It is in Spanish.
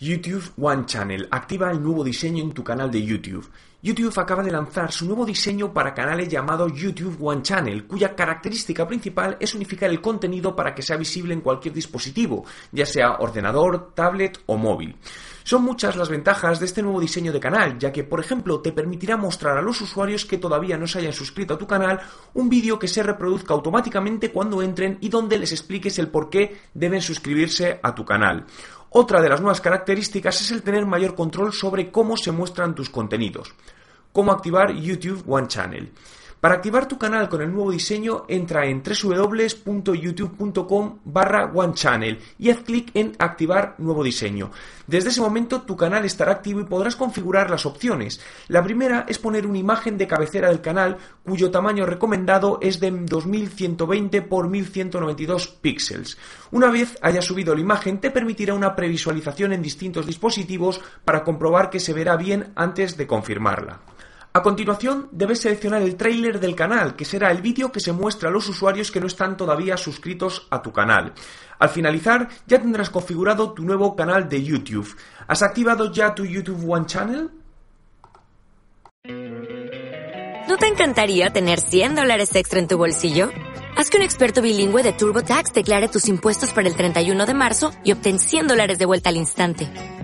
YouTube One Channel activa el nuevo diseño en tu canal de YouTube. YouTube acaba de lanzar su nuevo diseño para canales llamado YouTube One Channel, cuya característica principal es unificar el contenido para que sea visible en cualquier dispositivo, ya sea ordenador, tablet o móvil. Son muchas las ventajas de este nuevo diseño de canal, ya que, por ejemplo, te permitirá mostrar a los usuarios que todavía no se hayan suscrito a tu canal un vídeo que se reproduzca automáticamente cuando entren y donde les expliques el por qué deben suscribirse a tu canal. Otra de las nuevas características es el tener mayor control sobre cómo se muestran tus contenidos. ¿Cómo activar YouTube One Channel? Para activar tu canal con el nuevo diseño, entra en www.youtube.com barra OneChannel y haz clic en Activar nuevo diseño. Desde ese momento tu canal estará activo y podrás configurar las opciones. La primera es poner una imagen de cabecera del canal cuyo tamaño recomendado es de 2120 x 1192 píxeles. Una vez hayas subido la imagen te permitirá una previsualización en distintos dispositivos para comprobar que se verá bien antes de confirmarla. A continuación, debes seleccionar el tráiler del canal, que será el vídeo que se muestra a los usuarios que no están todavía suscritos a tu canal. Al finalizar, ya tendrás configurado tu nuevo canal de YouTube. ¿Has activado ya tu YouTube One Channel? ¿No te encantaría tener 100 dólares extra en tu bolsillo? Haz que un experto bilingüe de TurboTax declare tus impuestos para el 31 de marzo y obtén 100 dólares de vuelta al instante.